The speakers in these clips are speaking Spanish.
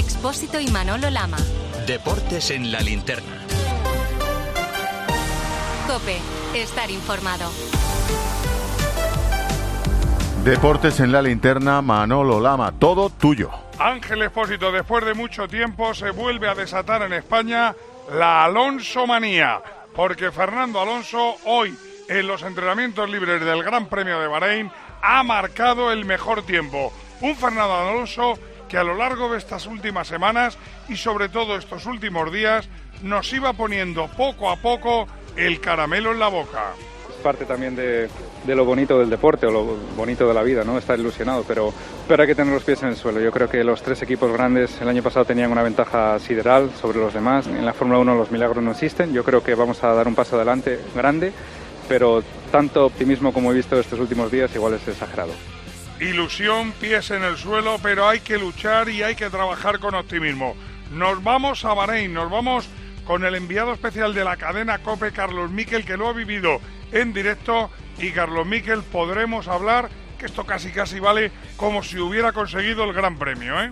Expósito y Manolo Lama. Deportes en la linterna. Cope, estar informado. Deportes en la linterna, Manolo Lama, todo tuyo. Ángel Expósito, después de mucho tiempo se vuelve a desatar en España la Alonso manía, porque Fernando Alonso hoy en los entrenamientos libres del Gran Premio de Bahrein ha marcado el mejor tiempo. Un Fernando Alonso que a lo largo de estas últimas semanas y sobre todo estos últimos días nos iba poniendo poco a poco el caramelo en la boca. Es parte también de, lo bonito del deporte o lo bonito de la vida, ¿no? Estar ilusionado, pero, pero hay que tener los pies en el suelo. Yo creo que los tres equipos grandes el año pasado tenían una ventaja sideral sobre los demás. En la Fórmula 1 los milagros no existen. Yo creo que vamos a dar un paso adelante grande, pero tanto optimismo como he visto estos últimos días igual es exagerado. Ilusión, pies en el suelo, pero hay que luchar y hay que trabajar con optimismo. Nos vamos a Bahrein, nos vamos con el enviado especial de la cadena COPE, Carlos Miquel, que lo ha vivido en directo. Y Carlos Miquel, podremos hablar que esto casi casi vale como si hubiera conseguido el Gran Premio, ¿eh?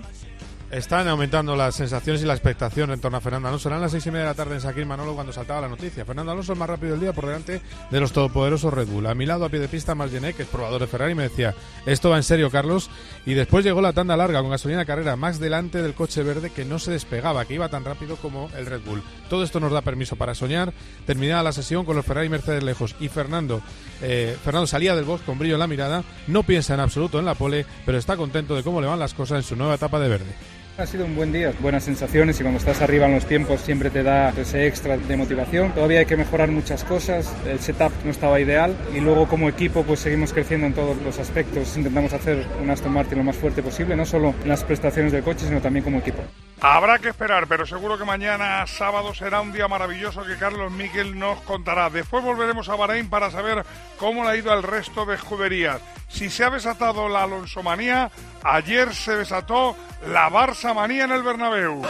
Están aumentando las sensaciones y la expectación en torno a Fernando Alonso. Eran las seis y media de la tarde en Saquín Manolo cuando saltaba la noticia. Fernando Alonso el más rápido del día por delante de los todopoderosos Red Bull. A mi lado, a pie de pista, Margené, que es probador de Ferrari, me decía, esto va en serio, Carlos. Y después llegó la tanda larga con gasolina carrera, más delante del coche verde que no se despegaba, que iba tan rápido como el Red Bull. Todo esto nos da permiso para soñar. Terminada la sesión con los Ferrari y Mercedes lejos. Y Fernando, eh, Fernando salía del box con brillo en la mirada. No piensa en absoluto en la pole, pero está contento de cómo le van las cosas en su nueva etapa de verde. Ha sido un buen día, buenas sensaciones y cuando estás arriba en los tiempos siempre te da ese extra de motivación. Todavía hay que mejorar muchas cosas, el setup no estaba ideal y luego como equipo pues seguimos creciendo en todos los aspectos. Intentamos hacer un Aston Martin lo más fuerte posible, no solo en las prestaciones del coche, sino también como equipo. Habrá que esperar, pero seguro que mañana sábado será un día maravilloso que Carlos Miquel nos contará. Después volveremos a Bahrein para saber cómo le ha ido al resto de escuderías. Si se ha desatado la Alonsomanía, ayer se desató la Barça manía en el Bernabéu.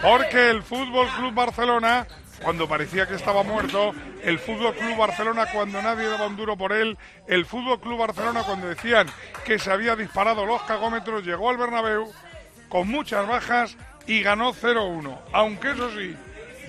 Porque el Fútbol Club Barcelona cuando parecía que estaba muerto, el Fútbol Club Barcelona cuando nadie daba un duro por él, el Fútbol Club Barcelona cuando decían que se había disparado los cagómetros, llegó al Bernabéu con muchas bajas y ganó 0-1. Aunque eso sí,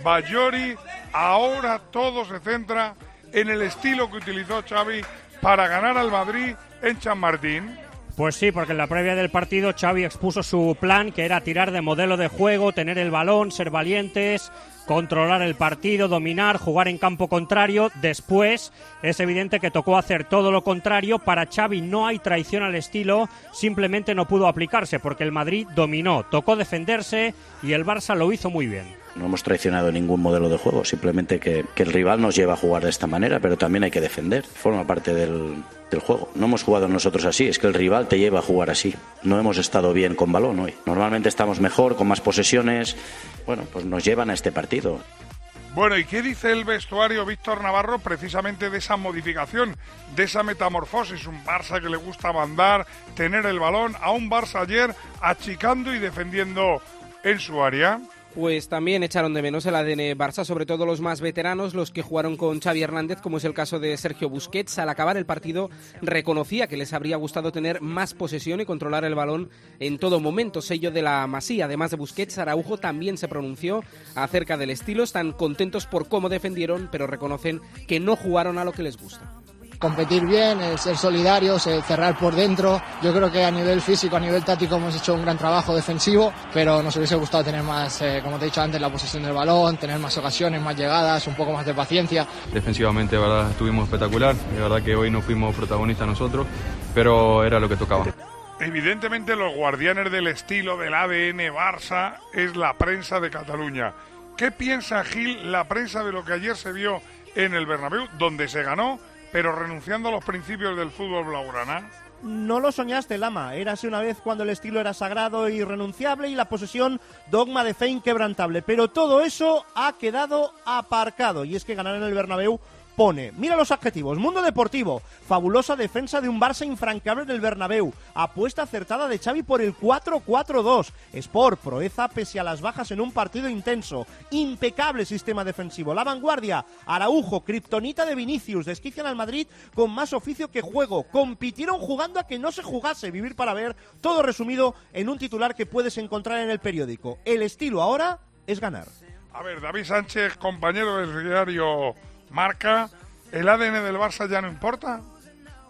Bayori ahora todo se centra en el estilo que utilizó Xavi para ganar al Madrid en Chamartín. Pues sí, porque en la previa del partido Xavi expuso su plan, que era tirar de modelo de juego, tener el balón, ser valientes, controlar el partido, dominar, jugar en campo contrario. Después es evidente que tocó hacer todo lo contrario. Para Xavi no hay traición al estilo, simplemente no pudo aplicarse porque el Madrid dominó, tocó defenderse y el Barça lo hizo muy bien. No hemos traicionado ningún modelo de juego, simplemente que, el rival nos lleva a jugar de esta manera, pero también hay que defender, forma parte del, del juego. No hemos jugado nosotros así, es que el rival te lleva a jugar así. No hemos estado bien con balón hoy. Normalmente estamos mejor, con más posesiones. Bueno, pues nos llevan a este partido. Bueno, ¿y qué dice el vestuario Víctor Navarro precisamente de esa modificación, de esa metamorfosis? Un Barça que le gusta mandar, tener el balón, a un Barça ayer achicando y defendiendo en su área pues también echaron de menos el ADN Barça, sobre todo los más veteranos, los que jugaron con Xavi Hernández, como es el caso de Sergio Busquets. Al acabar el partido reconocía que les habría gustado tener más posesión y controlar el balón en todo momento, sello de la Masía. Además de Busquets, Araujo también se pronunció acerca del estilo. Están contentos por cómo defendieron, pero reconocen que no jugaron a lo que les gusta competir bien, ser solidarios, cerrar por dentro. Yo creo que a nivel físico, a nivel táctico hemos hecho un gran trabajo defensivo, pero nos hubiese gustado tener más, eh, como te he dicho antes, la posesión del balón, tener más ocasiones, más llegadas, un poco más de paciencia. Defensivamente, de verdad, estuvimos espectacular. De verdad que hoy no fuimos protagonistas nosotros, pero era lo que tocaba. Evidentemente los guardianes del estilo del ADN Barça es la prensa de Cataluña. ¿Qué piensa Gil, la prensa de lo que ayer se vio en el Bernabéu, donde se ganó pero renunciando a los principios del fútbol blaugrana? No lo soñaste, Lama. Érase una vez cuando el estilo era sagrado y irrenunciable y la posesión dogma de fe inquebrantable. Pero todo eso ha quedado aparcado. Y es que ganar en el Bernabéu pone. Mira los adjetivos. Mundo Deportivo. Fabulosa defensa de un Barça infrancable del Bernabéu. Apuesta acertada de Xavi por el 4-4-2. Sport. Proeza pese a las bajas en un partido intenso. Impecable sistema defensivo. La vanguardia. Araujo. Kryptonita de Vinicius. Desquician al Madrid con más oficio que juego. Compitieron jugando a que no se jugase. Vivir para ver. Todo resumido en un titular que puedes encontrar en el periódico. El estilo ahora es ganar. A ver, David Sánchez, compañero del diario Marca, ¿el ADN del Barça ya no importa?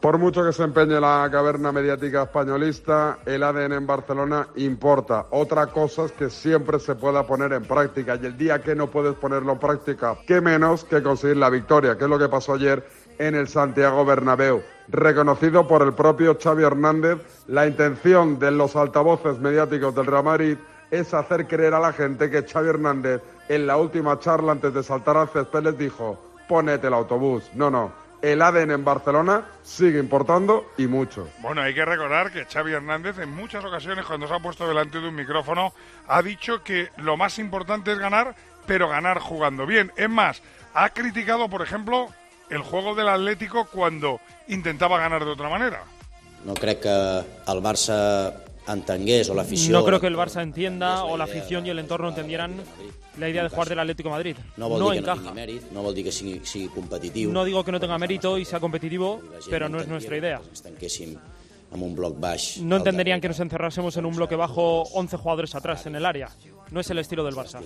Por mucho que se empeñe la caverna mediática españolista, el ADN en Barcelona importa. Otra cosa es que siempre se pueda poner en práctica y el día que no puedes ponerlo en práctica, qué menos que conseguir la victoria, que es lo que pasó ayer en el Santiago Bernabéu. Reconocido por el propio Xavi Hernández, la intención de los altavoces mediáticos del Real es hacer creer a la gente que Xavi Hernández en la última charla antes de saltar al césped les dijo, ponete el autobús. No, no, el ADN en Barcelona sigue importando y mucho. Bueno, hay que recordar que Xavi Hernández en muchas ocasiones cuando se ha puesto delante de un micrófono ha dicho que lo más importante es ganar, pero ganar jugando bien. Es más, ha criticado, por ejemplo, el juego del Atlético cuando intentaba ganar de otra manera. No creo que el Barça entengués o la afición... No creo que el Barça entienda o la afición y el entorno entendieran la idea de jugar del Atlético de Madrid. No, vol no dir que no encaja. tingui mèrit, no vol dir que sigui, sigui competitiu. No digo que no tenga mérito y sea competitivo, pero no es nuestra idea. amb un bloc baix. No entenderían que nos encerrásemos en un bloque bajo 11 jugadores atrás en el área. No es el estilo del Barça.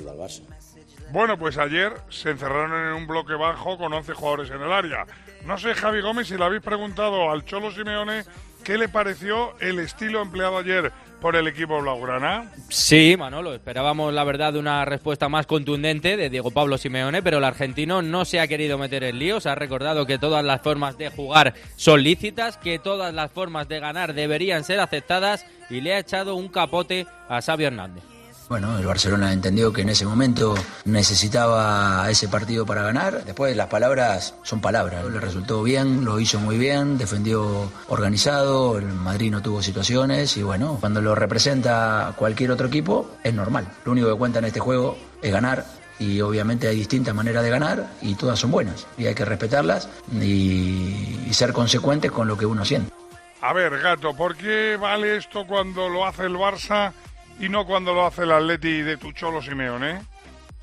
Bueno, pues ayer se encerraron en un bloque bajo con 11 jugadores en el área. No sé, Javi Gómez, si le habéis preguntado al Cholo Simeone qué le pareció el estilo empleado ayer por el equipo blaugrana. Sí, Manolo, esperábamos la verdad una respuesta más contundente de Diego Pablo Simeone, pero el argentino no se ha querido meter en líos, ha recordado que todas las formas de jugar son lícitas, que todas las formas de ganar deberían ser aceptadas y le ha echado un capote a Xavi Hernández. Bueno, el Barcelona entendió que en ese momento necesitaba ese partido para ganar. Después las palabras son palabras. Le resultó bien, lo hizo muy bien, defendió organizado, el Madrid no tuvo situaciones y bueno, cuando lo representa cualquier otro equipo es normal. Lo único que cuenta en este juego es ganar y obviamente hay distintas maneras de ganar y todas son buenas y hay que respetarlas y, y ser consecuentes con lo que uno siente. A ver, gato, ¿por qué vale esto cuando lo hace el Barça y no cuando lo hace el Atleti de tu Cholo Simeone?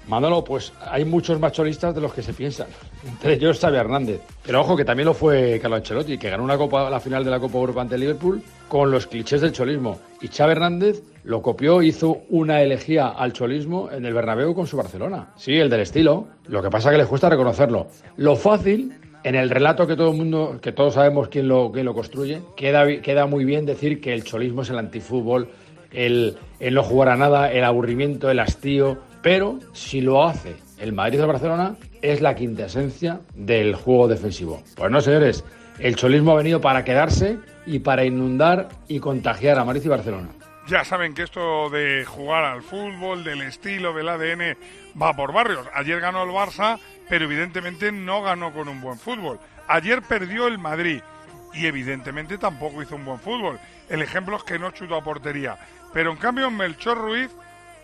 Manolo, pues hay muchos macholistas de los que se piensan. Entre ellos Xavi Hernández. Pero ojo que también lo fue Carlo Ancelotti, que ganó una copa, la final de la Copa Europa ante Liverpool con los clichés del cholismo. Y Xavi Hernández lo copió, hizo una elegía al cholismo en el Bernabéu con su Barcelona. Sí, el del estilo. Lo que pasa es que les cuesta reconocerlo. Lo fácil en el relato que todo el mundo, que todos sabemos quién lo, lo construye, queda, queda muy bien decir que el cholismo es el antifútbol, el, no jugar a nada, el aburrimiento, el hastío. Pero si lo hace el Madrid o el Barcelona, es la quintesencia del juego defensivo. Pues no, señores, el cholismo ha venido para quedarse y para inundar y contagiar a Madrid y Barcelona. Ya saben que esto de jugar al fútbol, del estilo, del ADN, va por barrios. Ayer ganó el Barça, pero evidentemente no ganó con un buen fútbol. Ayer perdió el Madrid y evidentemente tampoco hizo un buen fútbol. El ejemplo es que no chutó a portería. Pero en cambio Melchor Ruiz,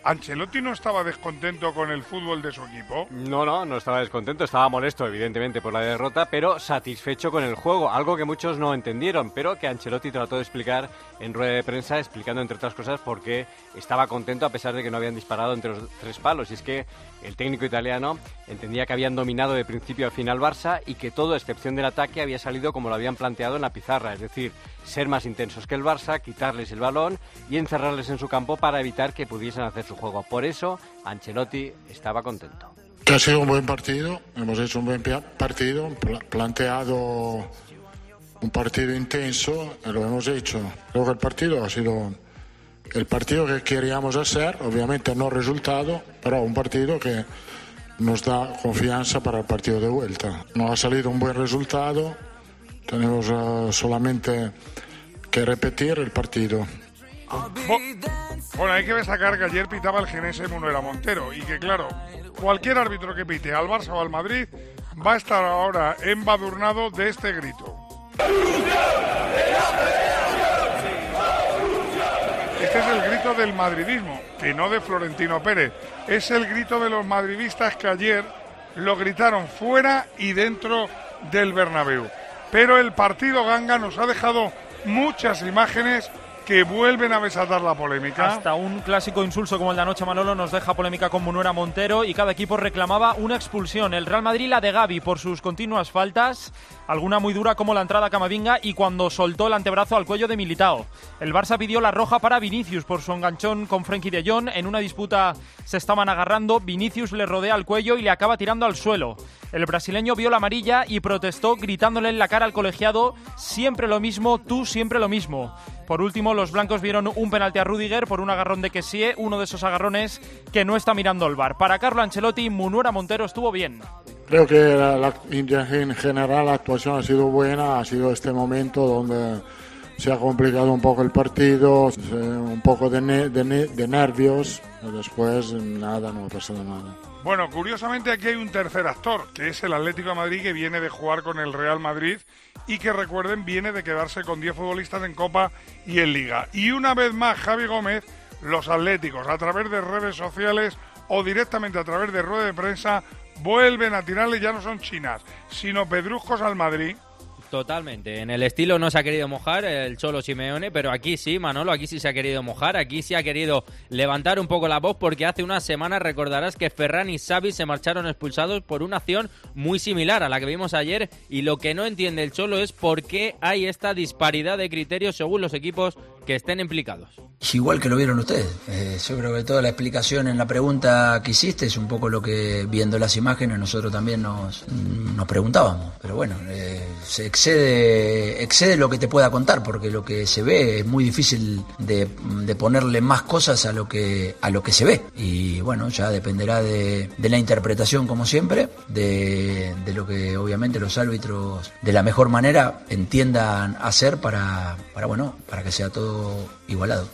Ancelotti no estaba descontento con el fútbol de su equipo. No, no, no estaba descontento, estaba molesto evidentemente por la derrota, pero satisfecho con el juego, algo que muchos no entendieron, pero que Ancelotti trató de explicar en rueda de prensa, explicando entre otras cosas por qué estaba contento a pesar de que no habían disparado entre los tres palos. Y es que el técnico italiano entendía que habían dominado de principio a final Barça y que todo, a excepción del ataque, había salido como lo habían planteado en la pizarra, es decir, ser más intensos que el Barça, quitarles el balón y encerrarles en su campo para evitar que pudiesen hacer su juego. Por eso, Ancelotti estaba contento. Ha sido un buen partido, hemos hecho un buen partido, pla- planteado un partido intenso, lo hemos hecho. Que el partido ha sido el partido que queríamos hacer, obviamente no resultado, pero un partido que nos da confianza para el partido de vuelta. No ha salido un buen resultado, tenemos eh, solamente que repetir el partido. Bueno, hay que destacar que ayer pitaba el Genese Munuera Montero y que, claro, cualquier árbitro que pite al Barça o al Madrid va a estar ahora embadurnado de este grito. Este es el grito del madridismo, que no de Florentino Pérez. Es el grito de los madridistas que ayer lo gritaron fuera y dentro del Bernabéu. Pero el partido ganga nos ha dejado muchas imágenes que vuelven a desatar la polémica. Hasta un clásico insulso como el de anoche Manolo nos deja polémica con Munuera Montero y cada equipo reclamaba una expulsión. El Real Madrid la de Gaby por sus continuas faltas, alguna muy dura como la entrada a Camavinga y cuando soltó el antebrazo al cuello de Militao. El Barça pidió la roja para Vinicius por su enganchón con Frenkie de Jong. En una disputa se estaban agarrando, Vinicius le rodea al cuello y le acaba tirando al suelo. El brasileño vio la amarilla y protestó gritándole en la cara al colegiado siempre lo mismo, tú siempre lo mismo. Por último, los blancos vieron un penalti a Rudiger por un agarrón de Kessie, uno de esos agarrones que no está mirando el bar. Para Carlo Ancelotti, Munuera Montero estuvo bien. Creo que la, la- en general la actuación ha sido buena, ha sido este momento donde se ha complicado un poco el partido, se- un poco de, ne- de ne- de nervios, después nada, no ha pasado nada. Bueno, curiosamente aquí hay un tercer actor, que es el Atlético de Madrid, que viene de jugar con el Real Madrid y que recuerden viene de quedarse con 10 futbolistas en Copa y en Liga. Y una vez más, Javi Gómez, los Atléticos, a través de redes sociales o directamente a través de rueda de prensa, vuelven a tirarle, ya no son chinas, sino pedruscos al Madrid. Totalmente. En el estilo no se ha querido mojar el Cholo Simeone, pero aquí sí, Manolo, aquí sí se ha querido mojar, aquí sí ha querido levantar un poco la voz porque hace unas semanas recordarás que Ferran y Xavi se marcharon expulsados por una acción muy similar a la que vimos ayer y lo que no entiende el Cholo es por qué hay esta disparidad de criterios según los equipos estén implicados. Igual que lo vieron ustedes. Eh, yo creo que toda la explicación en la pregunta que hiciste es un poco lo que viendo las imágenes nosotros también nos, nos preguntábamos. Pero bueno, eh, se excede, excede lo que te pueda contar porque lo que se ve es muy difícil de, ponerle más cosas a lo que a lo que se ve. Y bueno, ya dependerá de, de la interpretación como siempre, de, de lo que obviamente los árbitros de la mejor manera entiendan hacer para, para bueno, para que sea todo igualado.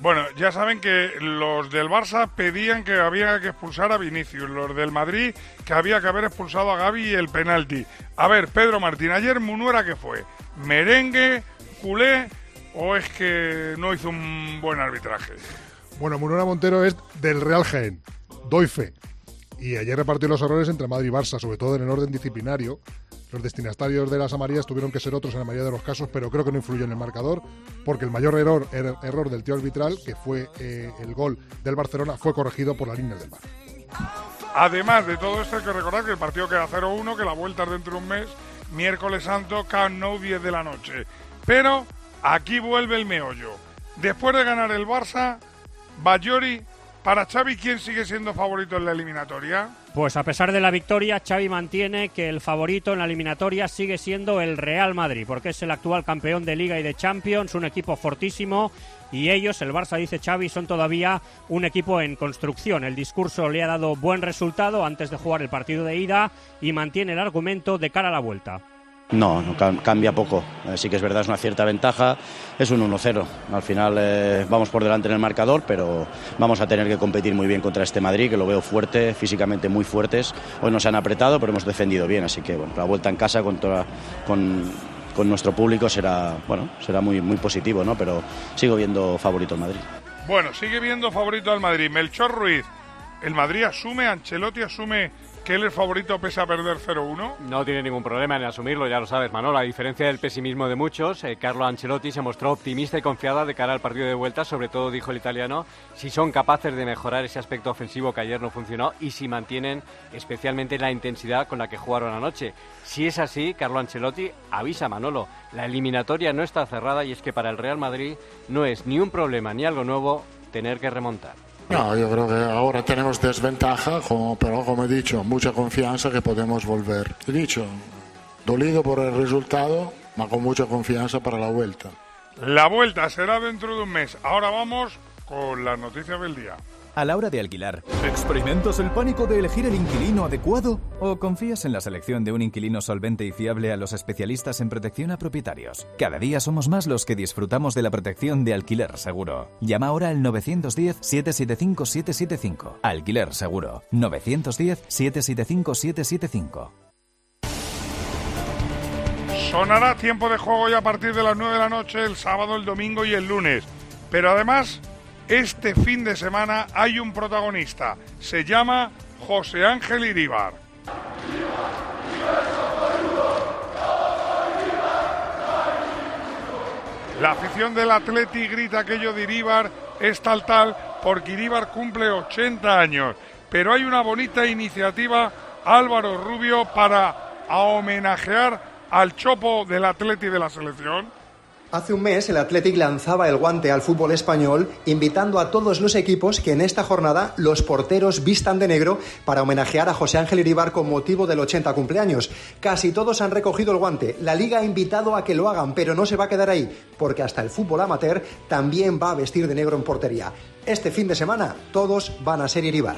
Bueno, ya saben que los del Barça pedían que había que expulsar a Vinicius, los del Madrid que había que haber expulsado a Gaby y el penalti. A ver, Pedro Martín, ayer Munuera qué fue? ¿Merengue, culé o es que no hizo un buen arbitraje? Bueno, Munuera Montero es del Real Jaén. Doy fe. Y ayer repartió los errores entre Madrid y Barça, sobre todo en el orden disciplinario. Los destinatarios de las amarillas tuvieron que ser otros en la mayoría de los casos, pero creo que no influyó en el marcador, porque el mayor error, er- error del tío arbitral, que fue eh, el gol del Barcelona, fue corregido por la línea del bar. Además de todo esto, hay que recordar que el partido queda 0-1, que la vuelta es dentro de un mes, miércoles santo, Camp Nou 10 de la noche. Pero aquí vuelve el meollo. Después de ganar el Barça, Bayori, para Xavi, ¿quién sigue siendo favorito en la eliminatoria? Pues a pesar de la victoria, Xavi mantiene que el favorito en la eliminatoria sigue siendo el Real Madrid, porque es el actual campeón de Liga y de Champions, un equipo fortísimo, y ellos, el Barça, dice Xavi, son todavía un equipo en construcción. El discurso le ha dado buen resultado antes de jugar el partido de ida y mantiene el argumento de cara a la vuelta. No, no cam- cambia poco. Eh, sí que es verdad, es una cierta ventaja. Es un 1-0. Al final eh, vamos por delante en el marcador, pero vamos a tener que competir muy bien contra este Madrid, que lo veo fuerte, físicamente muy fuertes. Hoy nos han apretado, pero hemos defendido bien. Así que bueno, la vuelta en casa con, con nuestro público será, bueno, será muy, muy positivo, ¿no? Pero sigo viendo favorito el Madrid. Bueno, sigue viendo favorito al Madrid. Melchor Ruiz, ¿el Madrid asume, Ancelotti asume que él es favorito pese a perder 0-1? No tiene ningún problema en asumirlo, ya lo sabes, Manolo. A diferencia del pesimismo de muchos, eh, Carlo Ancelotti se mostró optimista y confiada de cara al partido de vuelta, sobre todo, dijo el italiano, si son capaces de mejorar ese aspecto ofensivo que ayer no funcionó y si mantienen especialmente la intensidad con la que jugaron anoche. Si es así, Carlo Ancelotti avisa a Manolo, la eliminatoria no está cerrada y es que para el Real Madrid no es ni un problema ni algo nuevo tener que remontar. No, yo creo que ahora tenemos desventaja, como, pero como he dicho, mucha confianza que podemos volver. He dicho, dolido por el resultado, pero con mucha confianza para la vuelta. La vuelta será dentro de un mes. Ahora vamos con las noticias del día. A la hora de alquilar, ¿experimentas el pánico de elegir el inquilino adecuado? ¿O confías en la selección de un inquilino solvente y fiable a los especialistas en protección a propietarios? Cada día somos más los que disfrutamos de la protección de alquiler seguro. Llama ahora al 910-775-775. Alquiler seguro. 910-775-775. Sonará tiempo de juego ya a partir de las 9 de la noche, el sábado, el domingo y el lunes. Pero además, este fin de semana hay un protagonista, se llama José Ángel Iríbar. La afición del Atleti grita aquello de Iríbar es tal tal porque Iríbar cumple 80 años, pero hay una bonita iniciativa Álvaro Rubio para homenajear al chopo del Atleti de la selección. Hace un mes el Athletic lanzaba el guante al fútbol español, invitando a todos los equipos que en esta jornada los porteros vistan de negro para homenajear a José Ángel Iribar con motivo del 80 cumpleaños. Casi todos han recogido el guante. La liga ha invitado a que lo hagan, pero no se va a quedar ahí, porque hasta el fútbol amateur también va a vestir de negro en portería. Este fin de semana todos van a ser Iribar.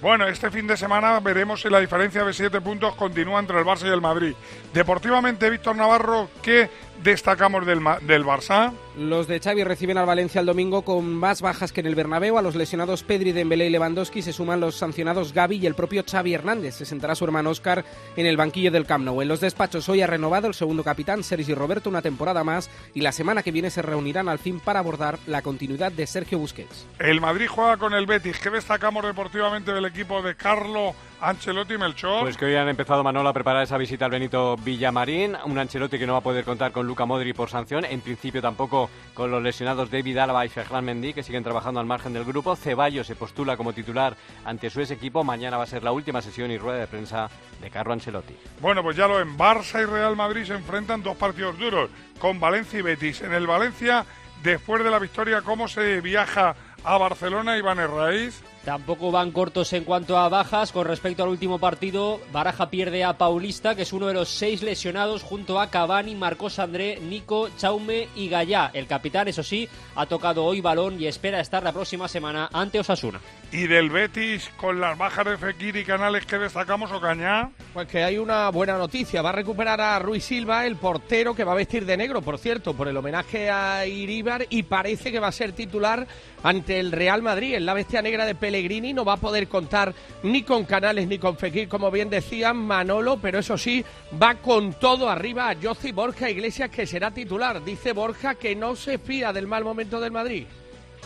Bueno, este fin de semana veremos si la diferencia de siete puntos continúa entre el Barça y el Madrid. Deportivamente, Víctor Navarro, ¿qué destacamos del, del Barça? Los de Xavi reciben al Valencia el domingo con más bajas que en el Bernabéu. A los lesionados Pedri, Dembélé y Lewandowski se suman los sancionados Gaby y el propio Xavi Hernández. Se sentará su hermano Oscar en el banquillo del Camp Nou. En los despachos hoy ha renovado el segundo capitán Sergi Roberto una temporada más y la semana que viene se reunirán al fin para abordar la continuidad de Sergio Busquets. El Madrid juega con el Betis. ¿Qué destacamos deportivamente del equipo de Carlo Ancelotti y Melchor? Pues que hoy han empezado Manolo a preparar esa visita al Benito Villamarín. Un Ancelotti que no va a poder contar con Luca Modri por sanción. En principio tampoco con los lesionados David Alaba y Ferran Mendy, que siguen trabajando al margen del grupo. Ceballos se postula como titular ante su ex equipo. Mañana va a ser la última sesión y rueda de prensa de Carlo Ancelotti. Bueno, pues ya lo en Barça y Real Madrid se enfrentan dos partidos duros con Valencia y Betis. En el Valencia, después de la victoria, ¿cómo se viaja a Barcelona, Iván Herraiz? Tampoco van cortos en cuanto a bajas. Con respecto al último partido, Baraja pierde a Paulista, que es uno de los seis lesionados, junto a Cavani, Marcos André, Nico, Chaume y Gallá. El capitán, eso sí, ha tocado hoy balón y espera estar la próxima semana ante Osasuna. ¿Y del Betis con las bajas de Fekir y Canales que destacamos, Ocañá? Pues que hay una buena noticia. Va a recuperar a Ruiz Silva, el portero que va a vestir de negro, por cierto, por el homenaje a Iríbar y parece que va a ser titular ante el Real Madrid en la bestia negra de Pellegrini. No va a poder contar ni con Canales ni con Fekir, como bien decían Manolo, pero eso sí, va con todo arriba a José Borja Iglesias, que será titular. Dice Borja que no se fía del mal momento del Madrid.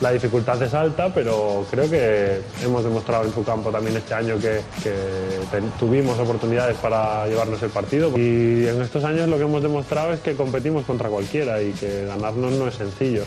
La dificultad es alta, pero creo que hemos demostrado en su campo también este año que, tuvimos oportunidades para llevarnos el partido. Y en estos años lo que hemos demostrado es que competimos contra cualquiera y que ganarnos no es sencillo.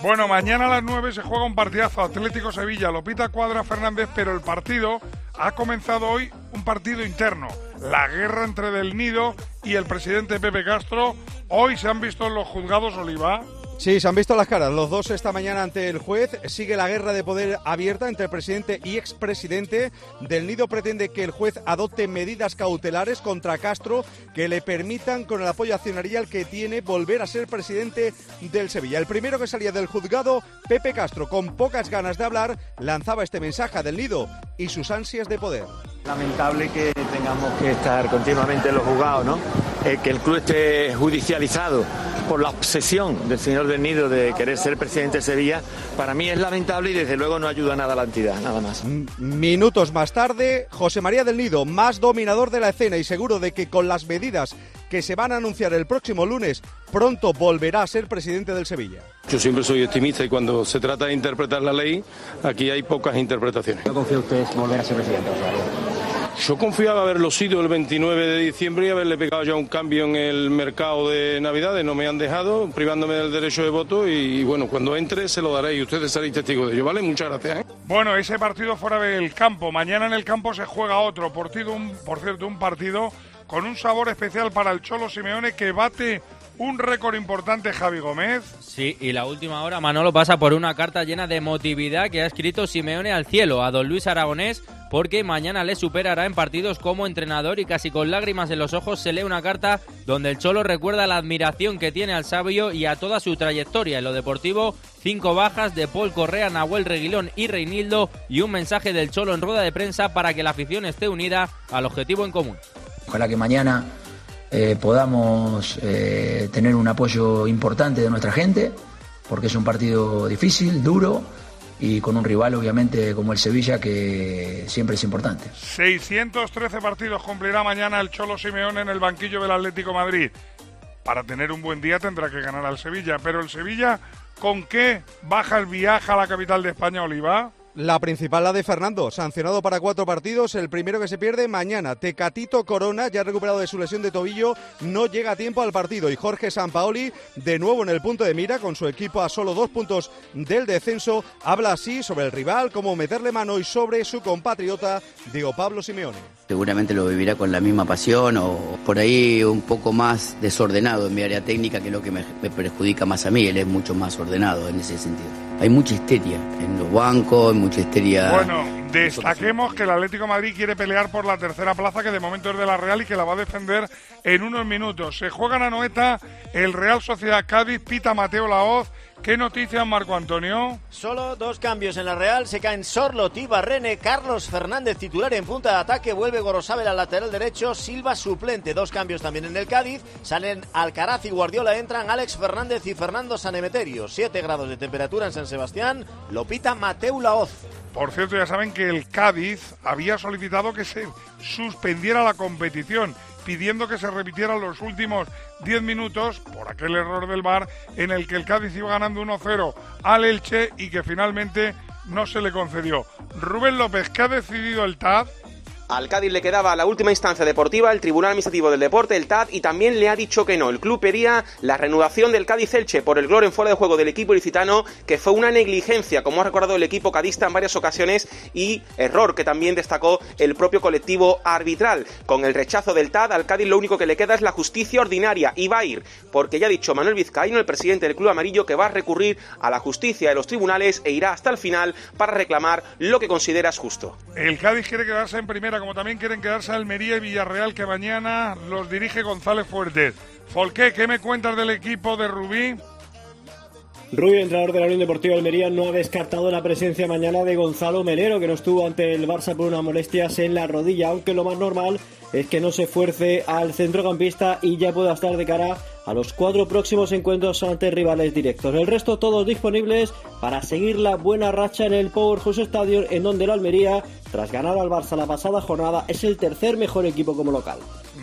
Bueno, mañana a las 9 se juega un partidazo Atlético Sevilla, Lopita Cuadra Fernández, pero el partido ha comenzado hoy un partido interno. La guerra entre Del Nido y el presidente Pepe Castro. Hoy se han visto en los juzgados Oliva. Sí, se han visto las caras los dos esta mañana ante el juez. Sigue la guerra de poder abierta entre el presidente y expresidente. Del Nido pretende que el juez adopte medidas cautelares contra Castro que le permitan, con el apoyo accionarial que tiene, volver a ser presidente del Sevilla. El primero que salía del juzgado, Pepe Castro, con pocas ganas de hablar, lanzaba este mensaje a Del Nido y sus ansias de poder. Lamentable que tengamos que estar continuamente en los juzgados, ¿no? Eh, que el club esté judicializado por la obsesión del señor del Nido de querer ser presidente de Sevilla, para mí es lamentable y desde luego no ayuda nada a la entidad, nada más. Minutos más tarde, José María del Nido, más dominador de la escena y seguro de que con las medidas que se van a anunciar el próximo lunes, pronto volverá a ser presidente del Sevilla. Yo siempre soy optimista y cuando se trata de interpretar la ley, aquí hay pocas interpretaciones. ¿No confía usted en volver a ser presidente? Yo confiaba haberlo sido el 29 de diciembre y haberle pegado ya un cambio en el mercado de Navidades. No me han dejado, privándome del derecho de voto y, bueno, cuando entre se lo daré y ustedes seréis testigos de ello, ¿vale? Muchas gracias. ¿eh? Bueno, ese partido fuera del campo. Mañana en el campo se juega otro. Por, un, por cierto, un partido con un sabor especial para el Cholo Simeone que bate un récord importante Javi Gómez. Sí, y la última hora Manolo pasa por una carta llena de emotividad que ha escrito Simeone al cielo a don Luis Aragonés porque mañana le superará en partidos como entrenador y casi con lágrimas en los ojos se lee una carta donde el Cholo recuerda la admiración que tiene al sabio y a toda su trayectoria en lo deportivo, cinco bajas de Paul Correa, Nahuel Reguilón y Reinildo y un mensaje del Cholo en rueda de prensa para que la afición esté unida al objetivo en común. Ojalá que mañana eh, podamos eh, tener un apoyo importante de nuestra gente, porque es un partido difícil, duro y con un rival obviamente como el Sevilla que siempre es importante. 613 partidos cumplirá mañana el Cholo Simeone en el banquillo del Atlético Madrid. Para tener un buen día tendrá que ganar al Sevilla, pero el Sevilla ¿con qué baja el viaje a la capital de España, Oliva? La principal, la de Fernando, sancionado para cuatro partidos, el primero que se pierde mañana. Tecatito Corona, ya recuperado de su lesión de tobillo, no llega a tiempo al partido. Y Jorge Sampaoli, de nuevo en el punto de mira, con su equipo a solo dos puntos del descenso, habla así sobre el rival, cómo meterle mano y sobre su compatriota Diego Pablo Simeone. Seguramente lo vivirá con la misma pasión o por ahí un poco más desordenado en mi área técnica, que es lo que me, me perjudica más a mí. Él es mucho más ordenado en ese sentido. Hay mucha histeria en los bancos, hay mucha histeria. Bueno, destaquemos que el Atlético de Madrid quiere pelear por la tercera plaza, que de momento es de la Real y que la va a defender en unos minutos. Se juega en Anoeta el Real Sociedad Cádiz, pita Mateo Laoz. ¿Qué noticias, Marco Antonio? Solo dos cambios en la Real. Se caen Sorlot y Barrene. Carlos Fernández titular en punta de ataque. Vuelve Gorosabel al lateral derecho. Silva suplente. Dos cambios también en el Cádiz. Salen Alcaraz y Guardiola. Entran Alex Fernández y Fernando Sanemeterio. Siete grados de temperatura en San Sebastián. Lo pita Mateu Laoz. Por cierto, ya saben que el Cádiz había solicitado que se suspendiera la competición pidiendo que se repitieran los últimos 10 minutos por aquel error del VAR en el que el Cádiz iba ganando 1-0 al Elche y que finalmente no se le concedió. Rubén López, ¿qué ha decidido el TAD? Al Cádiz le quedaba la última instancia deportiva, el Tribunal Administrativo del Deporte, el TAD, y también le ha dicho que no. El club pedía la reanudación del Cádiz Elche por el gloria en fuera de juego del equipo ilicitano, que fue una negligencia, como ha recordado el equipo cadista en varias ocasiones, y error que también destacó el propio colectivo arbitral. Con el rechazo del TAD, al Cádiz lo único que le queda es la justicia ordinaria, y va a ir, porque ya ha dicho Manuel Vizcaíno, el presidente del club amarillo, que va a recurrir a la justicia de los tribunales e irá hasta el final para reclamar lo que considera es justo. El Cádiz quiere quedarse en primera como también quieren quedarse Almería y Villarreal, que mañana los dirige González Fuertes. Folqué, ¿qué me cuentas del equipo de Rubí? Rubio, entrenador de la Unión Deportiva Almería, no ha descartado la presencia mañana de Gonzalo Melero, que no estuvo ante el Barça por unas molestias en la rodilla, aunque lo más normal es que no se fuerce al centrocampista y ya pueda estar de cara a los cuatro próximos encuentros ante rivales directos. El resto todos disponibles para seguir la buena racha en el Powerhouse Stadium, en donde el Almería, tras ganar al Barça la pasada jornada, es el tercer mejor equipo como local.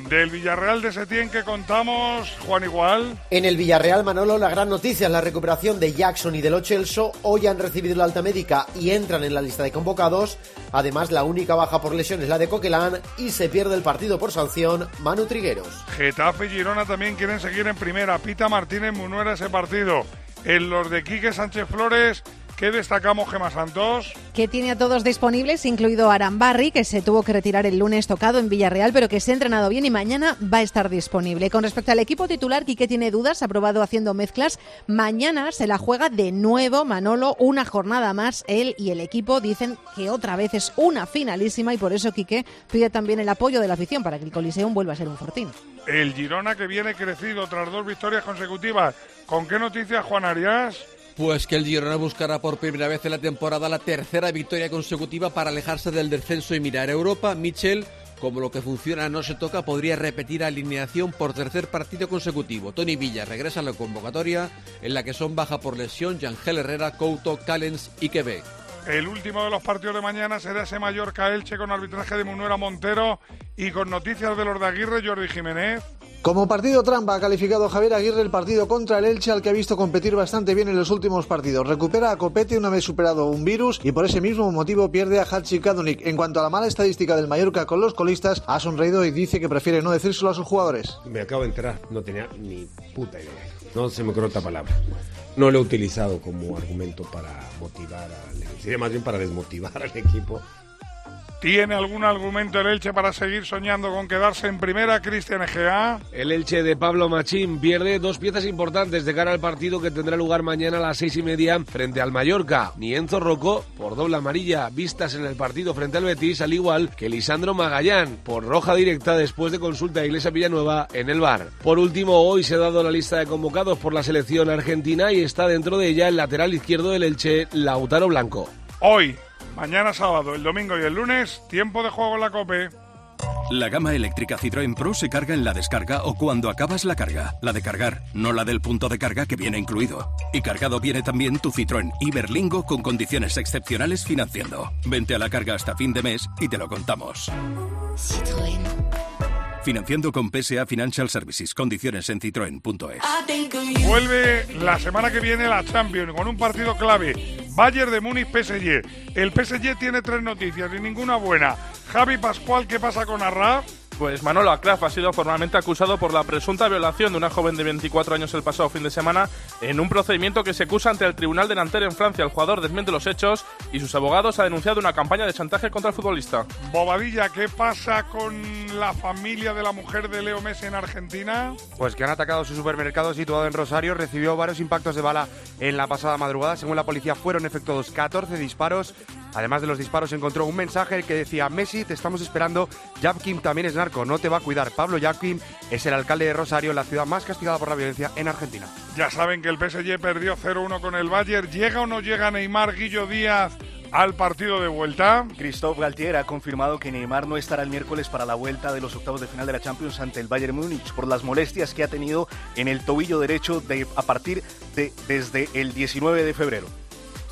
Del Villarreal de Setién que contamos, Juan Igual. En el Villarreal, Manolo, la gran noticia es la recuperación de Jackson y de Lo Celso. Hoy han recibido la alta médica y entran en la lista de convocados. Además, la única baja por lesión es la de Coquelán y se pierde el partido por sanción Manu Trigueros. Getafe y Girona también quieren seguir en primera. Pita Martínez Munuera ese partido. En los de Quique Sánchez Flores ¿Qué destacamos, Gema Santos? Que tiene a todos disponibles, incluido Arambarri, que se tuvo que retirar el lunes tocado en Villarreal, pero que se ha entrenado bien y mañana va a estar disponible. Con respecto al equipo titular, Quique tiene dudas, ha probado haciendo mezclas. Mañana se la juega de nuevo Manolo, una jornada más. Él y el equipo dicen que otra vez es una finalísima y por eso Quique pide también el apoyo de la afición para que el Coliseum vuelva a ser un fortín. El Girona que viene crecido tras dos victorias consecutivas. ¿Con qué noticias, Juan Arias? Pues que el Girona buscará por primera vez en la temporada la tercera victoria consecutiva para alejarse del descenso y mirar a Europa. Michel, como lo que funciona no se toca, podría repetir alineación por tercer partido consecutivo. Tony Villa regresa a la convocatoria, en la que son baja por lesión Yangel Herrera, Couto, Callens y Quebec. El último de los partidos de mañana será ese Mallorca Elche con arbitraje de Munuera Montero y con noticias de los de Aguirre Jordi Jiménez. Como partido trampa ha calificado Javier Aguirre el partido contra el Elche al que ha visto competir bastante bien en los últimos partidos. Recupera a Copete una vez superado un virus y por ese mismo motivo pierde a Hachi Kadonik. En cuanto a la mala estadística del Mallorca con los colistas, ha sonreído y dice que prefiere no decírselo a sus jugadores. Me acabo de enterar, no tenía ni puta idea. No se me ocurrió otra palabra. No lo he utilizado como argumento para motivar al equipo, sería más bien para desmotivar al equipo ¿Tiene algún argumento el Elche para seguir soñando con quedarse en primera, Cristian Egea? El Elche de Pablo Machín pierde dos piezas importantes de cara al partido que tendrá lugar mañana a las seis y media frente al Mallorca. Ni Enzo Rocco, por doble amarilla, vistas en el partido frente al Betis, al igual que Lisandro Magallán, por roja directa después de consulta a Iglesia Villanueva en el bar. Por último, hoy se ha dado la lista de convocados por la selección argentina y está dentro de ella el lateral izquierdo del Elche, Lautaro Blanco. Hoy Mañana sábado, el domingo y el lunes, tiempo de juego en la COPE. La gama eléctrica Citroën Pro se carga en la descarga o cuando acabas la carga. La de cargar, no la del punto de carga que viene incluido. Y cargado viene también tu Citroën Iberlingo con condiciones excepcionales financiando. Vente a la carga hasta fin de mes y te lo contamos. Citroën. Financiando con PSA Financial Services. Condiciones en citroen.es. Vuelve la semana que viene la Champions con un partido clave. Bayern de Múnich PSG. El PSG tiene tres noticias y ninguna buena. Javi Pascual, ¿qué pasa con Arraf? Pues Manolo Aclaf ha sido formalmente acusado por la presunta violación de una joven de 24 años el pasado fin de semana en un procedimiento que se acusa ante el Tribunal de Nanterre en Francia. El jugador desmiente los hechos y sus abogados han denunciado una campaña de chantaje contra el futbolista. Bobadilla, ¿qué pasa con la familia de la mujer de Leo Messi en Argentina? Pues que han atacado su supermercado situado en Rosario, recibió varios impactos de bala en la pasada madrugada. Según la policía, fueron efectuados 14 disparos. Además de los disparos, encontró un mensaje que decía: Messi, te estamos esperando. Jab Kim también es narco, no te va a cuidar. Pablo Jab Kim es el alcalde de Rosario, la ciudad más castigada por la violencia en Argentina. Ya saben que el PSG perdió 0-1 con el Bayern. ¿Llega o no llega Neymar Guillo Díaz al partido de vuelta? Christophe Galtier ha confirmado que Neymar no estará el miércoles para la vuelta de los octavos de final de la Champions ante el Bayern Múnich por las molestias que ha tenido en el tobillo derecho de, a partir de desde el 19 de febrero.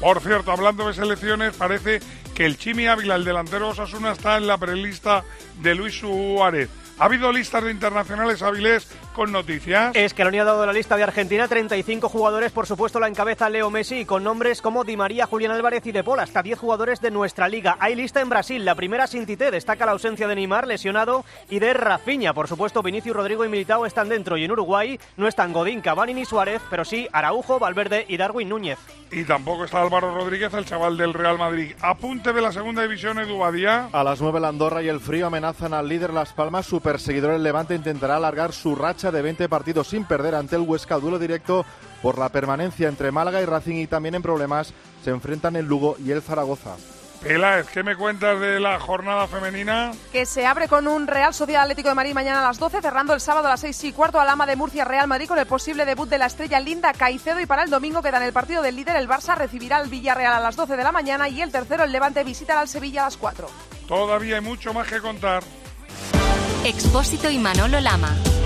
Por cierto, hablando de selecciones, parece que el Chimi Ávila, el delantero Osasuna, está en la prelista de Luis Suárez. ¿Ha habido listas de internacionales Avilés con noticias? Es que lo ha dado la lista de Argentina, 35 jugadores, por supuesto la encabeza Leo Messi, con nombres como Di María, Julián Álvarez y De Paul, hasta 10 jugadores de nuestra liga. Hay lista en Brasil, la primera sin Tite, destaca la ausencia de Neymar, lesionado, y de Rafinha. Por supuesto, Vinicius, Rodrigo y Militao están dentro, y en Uruguay no están Godín, Cavani ni Suárez, pero sí Araujo, Valverde y Darwin Núñez. Y tampoco está Álvaro Rodríguez, el chaval del Real Madrid. Apunte de la segunda división, Edu Badía. A las 9 la Andorra y el frío amenazan al líder Las Palmas. Su perseguidor el Levante intentará alargar su racha de 20 partidos sin perder ante el Huesca. Duelo directo por la permanencia entre Málaga y Racing y también en problemas se enfrentan el Lugo y el Zaragoza. Peláez, ¿qué me cuentas de la jornada femenina? Que se abre con un Real Sociedad Atlético de Madrid mañana a las 12, cerrando el sábado a las 6 y cuarto a Lama de Murcia Real Madrid con el posible debut de la estrella Linda Caicedo y para el domingo queda en el partido del líder el Barça recibirá al Villarreal a las 12 de la mañana y el tercero el Levante visitará al Sevilla a las 4. Todavía hay mucho más que contar. Expósito y Manolo Lama.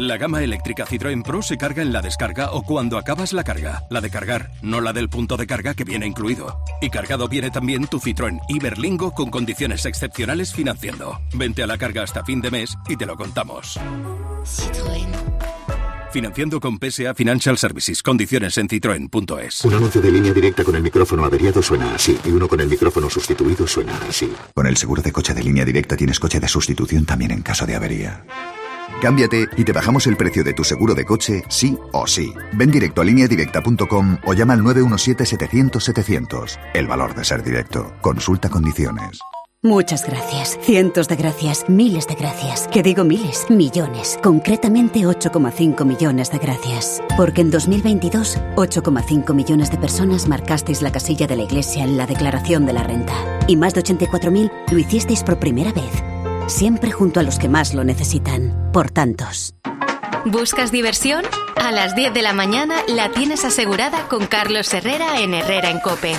La gama eléctrica Citroën Pro se carga en la descarga o cuando acabas la carga. La de cargar, no la del punto de carga que viene incluido. Y cargado viene también tu Citroën Iberlingo con condiciones excepcionales financiando. Vente a la carga hasta fin de mes y te lo contamos. Citroën. Financiando con PSA Financial Services. Condiciones en citroen.es. Un anuncio de línea directa con el micrófono averiado suena así y uno con el micrófono sustituido suena así. Con el seguro de coche de línea directa tienes coche de sustitución también en caso de avería. Cámbiate y te bajamos el precio de tu seguro de coche, sí o sí. Ven directo a lineadirecta.com o llama al 917-700-700. El valor de ser directo. Consulta condiciones. Muchas gracias, cientos de gracias, miles de gracias. Que digo miles, millones. Concretamente 8,5 millones de gracias. Porque en 2022, 8,5 millones de personas marcasteis la casilla de la Iglesia en la declaración de la renta. Y más de 84.000 lo hicisteis por primera vez. Siempre junto a los que más lo necesitan. Por tantos. ¿Buscas diversión? A las 10 de la mañana la tienes asegurada con Carlos Herrera en Herrera en Cope.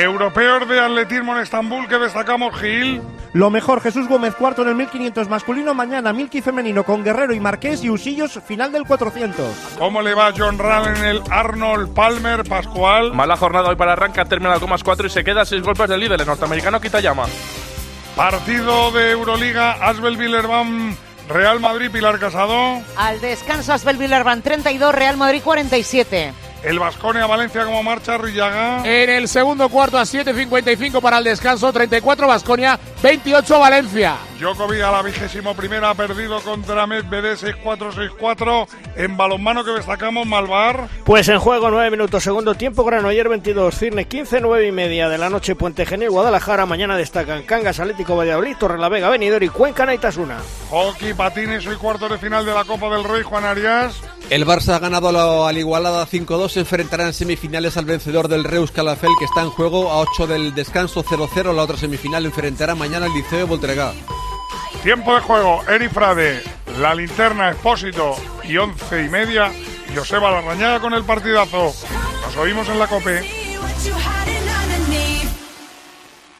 Europeos de atletismo en Estambul que destacamos, Gil. Lo mejor, Jesús Gómez cuarto en el 1500 masculino, mañana Milky femenino con Guerrero y Marqués y Usillos final del 400. ¿Cómo le va John Rall en el Arnold Palmer Pascual? Mala jornada hoy para arranca, termina con más 4 y se queda a 6 golpes del líder, el norteamericano Kitayama. Partido de Euroliga, Asbel Villerban, Real Madrid, Pilar Casado. Al descanso, Asbel Villerban 32, Real Madrid 47. El Vasconia Valencia como marcha Rillaga. En el segundo cuarto a 7.55 para el descanso, 34 Vasconia, 28 Valencia. Djokovic a la vigésimo primera ha perdido contra Medvedev 6-4-6-4. En balonmano que destacamos Malvar. Pues en juego 9 minutos, segundo tiempo, Granoller 22, Cirne 15, 9 y media de la noche, Puente Genil, Guadalajara. Mañana destacan Cangas, Atlético Valladolid, Torrelavega, Benidorm y Cuenca, Naitasuna. Hockey, patines, hoy cuarto de final de la Copa del Rey, Juan Arias. El Barça ha ganado lo- al Igualada 5-2. Se enfrentará en semifinales al vencedor del Reus Calafel, que está en juego a 8 del descanso 0-0. La otra semifinal enfrentará mañana al Liceo de Voltregá. Tiempo de juego, Eri Frade, la linterna Expósito y once y media. Joseba Larrañaga con el partidazo. Nos oímos en la COPE.